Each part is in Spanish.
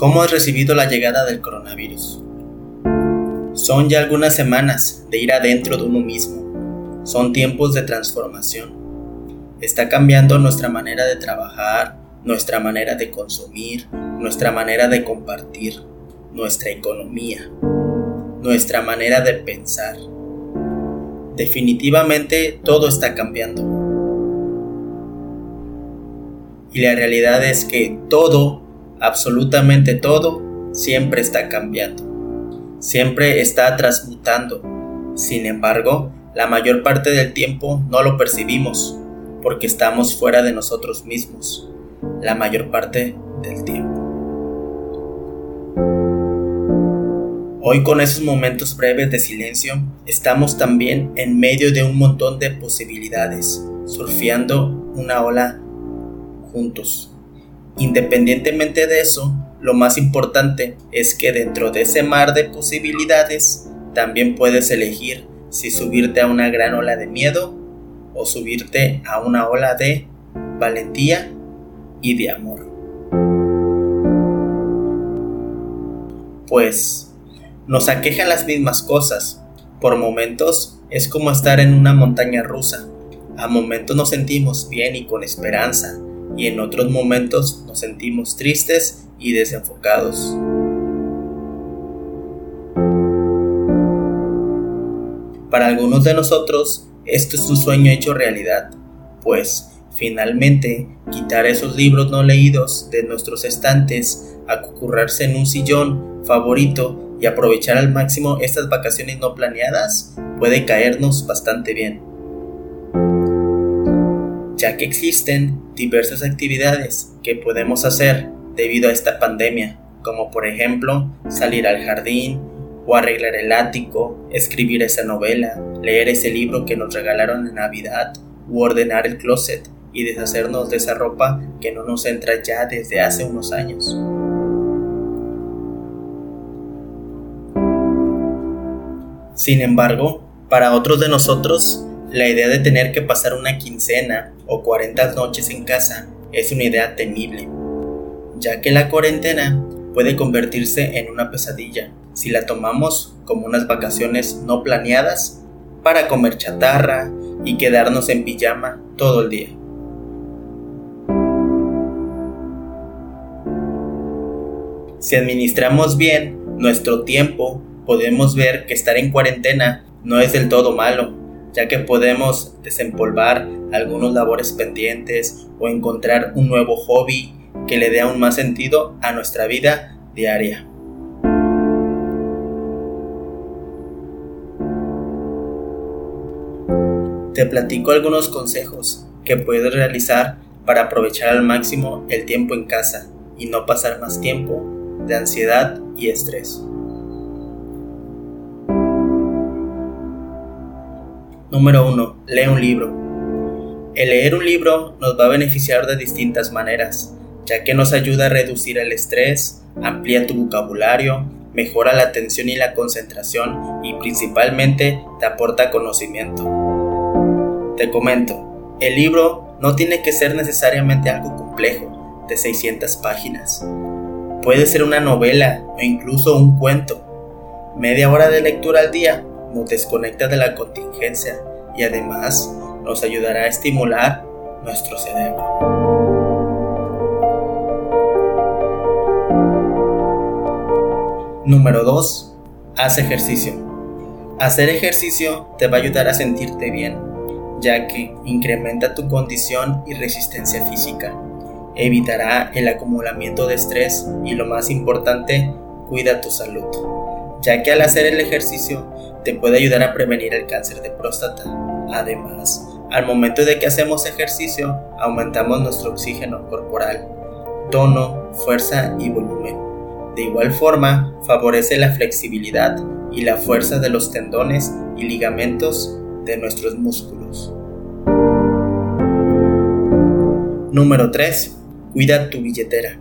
¿Cómo has recibido la llegada del coronavirus? Son ya algunas semanas de ir adentro de uno mismo. Son tiempos de transformación. Está cambiando nuestra manera de trabajar, nuestra manera de consumir, nuestra manera de compartir, nuestra economía, nuestra manera de pensar. Definitivamente todo está cambiando. Y la realidad es que todo, absolutamente todo, siempre está cambiando. Siempre está transmutando. Sin embargo, la mayor parte del tiempo no lo percibimos porque estamos fuera de nosotros mismos. La mayor parte del tiempo. Hoy con esos momentos breves de silencio, estamos también en medio de un montón de posibilidades, surfeando una ola juntos. Independientemente de eso, lo más importante es que dentro de ese mar de posibilidades, también puedes elegir si subirte a una gran ola de miedo o subirte a una ola de valentía y de amor. Pues nos aquejan las mismas cosas. Por momentos es como estar en una montaña rusa. A momentos nos sentimos bien y con esperanza, y en otros momentos nos sentimos tristes y desenfocados. Para algunos de nosotros, esto es un sueño hecho realidad, pues finalmente quitar esos libros no leídos de nuestros estantes, acurrarse en un sillón favorito y aprovechar al máximo estas vacaciones no planeadas puede caernos bastante bien, ya que existen diversas actividades que podemos hacer debido a esta pandemia, como por ejemplo salir al jardín o arreglar el ático, escribir esa novela, leer ese libro que nos regalaron en Navidad u ordenar el closet y deshacernos de esa ropa que no nos entra ya desde hace unos años. Sin embargo, para otros de nosotros, la idea de tener que pasar una quincena o 40 noches en casa es una idea temible, ya que la cuarentena puede convertirse en una pesadilla si la tomamos como unas vacaciones no planeadas para comer chatarra y quedarnos en pijama todo el día. Si administramos bien nuestro tiempo podemos ver que estar en cuarentena no es del todo malo, ya que podemos desempolvar algunos labores pendientes o encontrar un nuevo hobby que le dé aún más sentido a nuestra vida diaria. Te platico algunos consejos que puedes realizar para aprovechar al máximo el tiempo en casa y no pasar más tiempo de ansiedad y estrés. Número 1. Lee un libro. El leer un libro nos va a beneficiar de distintas maneras, ya que nos ayuda a reducir el estrés, amplía tu vocabulario, mejora la atención y la concentración y principalmente te aporta conocimiento. Te comento, el libro no tiene que ser necesariamente algo complejo, de 600 páginas. Puede ser una novela o incluso un cuento. Media hora de lectura al día nos desconecta de la contingencia y además nos ayudará a estimular nuestro cerebro. Número 2. Haz ejercicio. Hacer ejercicio te va a ayudar a sentirte bien, ya que incrementa tu condición y resistencia física, evitará el acumulamiento de estrés y lo más importante, cuida tu salud, ya que al hacer el ejercicio te puede ayudar a prevenir el cáncer de próstata. Además, al momento de que hacemos ejercicio, aumentamos nuestro oxígeno corporal, tono, fuerza y volumen. De igual forma, favorece la flexibilidad y la fuerza de los tendones y ligamentos de nuestros músculos. Número 3. Cuida tu billetera.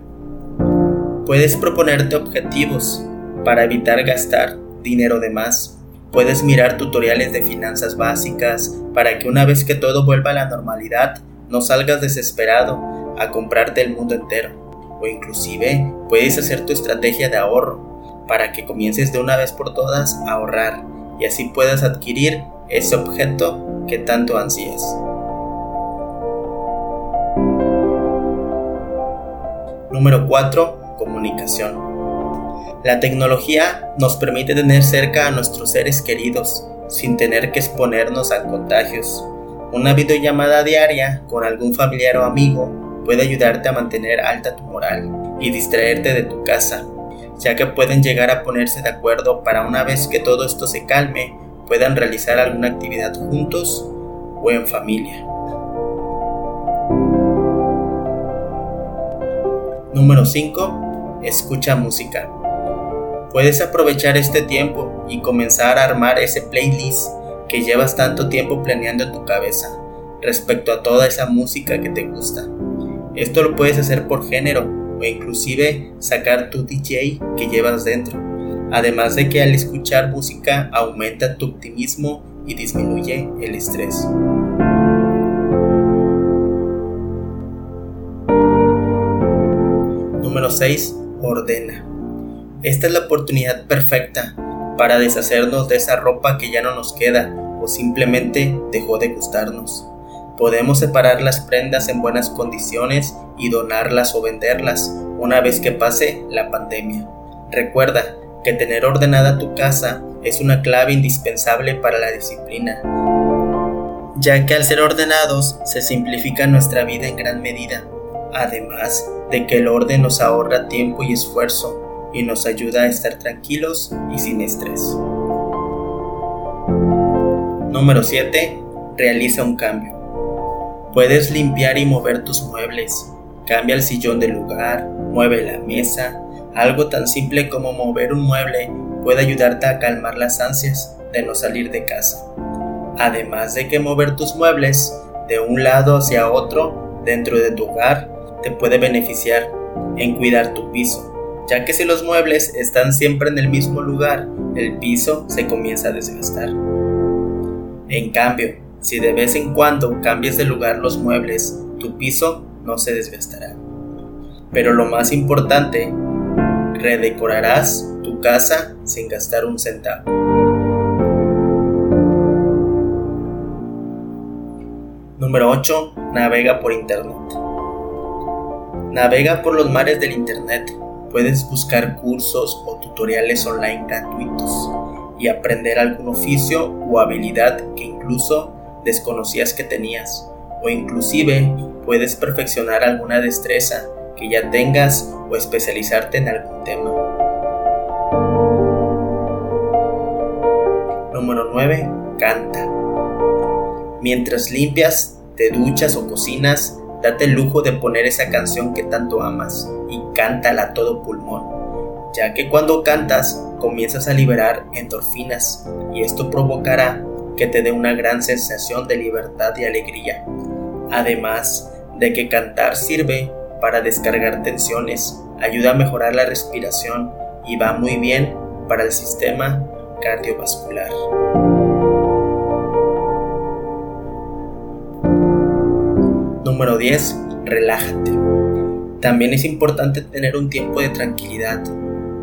Puedes proponerte objetivos para evitar gastar dinero de más Puedes mirar tutoriales de finanzas básicas para que una vez que todo vuelva a la normalidad no salgas desesperado a comprarte el mundo entero o inclusive puedes hacer tu estrategia de ahorro para que comiences de una vez por todas a ahorrar y así puedas adquirir ese objeto que tanto ansías. Número 4. Comunicación. La tecnología nos permite tener cerca a nuestros seres queridos sin tener que exponernos a contagios. Una videollamada diaria con algún familiar o amigo puede ayudarte a mantener alta tu moral y distraerte de tu casa, ya que pueden llegar a ponerse de acuerdo para una vez que todo esto se calme puedan realizar alguna actividad juntos o en familia. Número 5. Escucha música. Puedes aprovechar este tiempo y comenzar a armar ese playlist que llevas tanto tiempo planeando en tu cabeza respecto a toda esa música que te gusta. Esto lo puedes hacer por género o inclusive sacar tu DJ que llevas dentro. Además de que al escuchar música aumenta tu optimismo y disminuye el estrés. Número 6. Ordena. Esta es la oportunidad perfecta para deshacernos de esa ropa que ya no nos queda o simplemente dejó de gustarnos. Podemos separar las prendas en buenas condiciones y donarlas o venderlas una vez que pase la pandemia. Recuerda que tener ordenada tu casa es una clave indispensable para la disciplina, ya que al ser ordenados se simplifica nuestra vida en gran medida, además de que el orden nos ahorra tiempo y esfuerzo y nos ayuda a estar tranquilos y sin estrés. Número 7. Realiza un cambio. Puedes limpiar y mover tus muebles. Cambia el sillón de lugar, mueve la mesa. Algo tan simple como mover un mueble puede ayudarte a calmar las ansias de no salir de casa. Además de que mover tus muebles de un lado hacia otro dentro de tu hogar te puede beneficiar en cuidar tu piso, ya que si los muebles están siempre en el mismo lugar, el piso se comienza a desgastar. En cambio, si de vez en cuando cambias de lugar los muebles, tu piso no se desgastará. Pero lo más importante, redecorarás tu casa sin gastar un centavo. Número 8. Navega por Internet. Navega por los mares del Internet Puedes buscar cursos o tutoriales online gratuitos y aprender algún oficio o habilidad que incluso desconocías que tenías o inclusive puedes perfeccionar alguna destreza que ya tengas o especializarte en algún tema. Número 9. Canta. Mientras limpias, te duchas o cocinas, Date el lujo de poner esa canción que tanto amas y cántala a todo pulmón, ya que cuando cantas comienzas a liberar endorfinas y esto provocará que te dé una gran sensación de libertad y alegría. Además de que cantar sirve para descargar tensiones, ayuda a mejorar la respiración y va muy bien para el sistema cardiovascular. Número 10. Relájate. También es importante tener un tiempo de tranquilidad,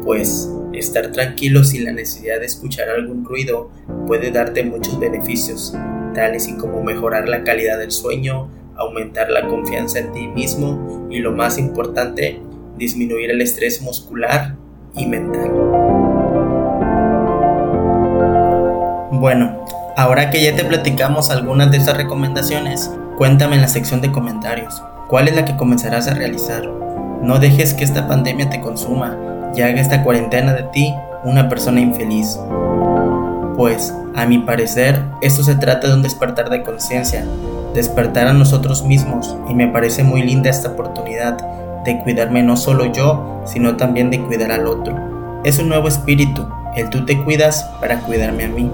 pues estar tranquilo sin la necesidad de escuchar algún ruido puede darte muchos beneficios, tales y como mejorar la calidad del sueño, aumentar la confianza en ti mismo y lo más importante, disminuir el estrés muscular y mental. Bueno, ahora que ya te platicamos algunas de estas recomendaciones, Cuéntame en la sección de comentarios, ¿cuál es la que comenzarás a realizar? No dejes que esta pandemia te consuma y haga esta cuarentena de ti una persona infeliz. Pues, a mi parecer, esto se trata de un despertar de conciencia, despertar a nosotros mismos y me parece muy linda esta oportunidad de cuidarme no solo yo, sino también de cuidar al otro. Es un nuevo espíritu, el tú te cuidas para cuidarme a mí.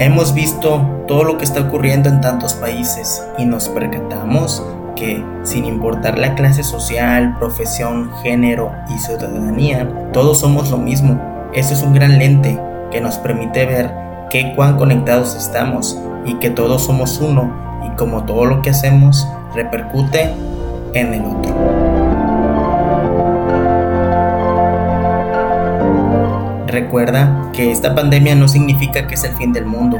Hemos visto todo lo que está ocurriendo en tantos países y nos percatamos que, sin importar la clase social, profesión, género y ciudadanía, todos somos lo mismo. Eso es un gran lente que nos permite ver qué cuán conectados estamos y que todos somos uno y como todo lo que hacemos repercute en el otro. Recuerda que esta pandemia no significa que es el fin del mundo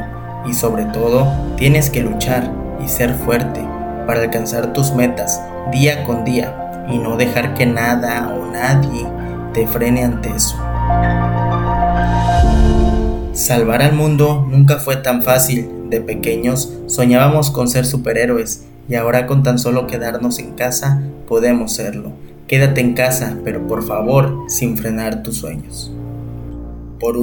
y sobre todo tienes que luchar y ser fuerte para alcanzar tus metas día con día y no dejar que nada o nadie te frene ante eso. Salvar al mundo nunca fue tan fácil. De pequeños soñábamos con ser superhéroes y ahora con tan solo quedarnos en casa podemos serlo. Quédate en casa, pero por favor sin frenar tus sueños. Por último,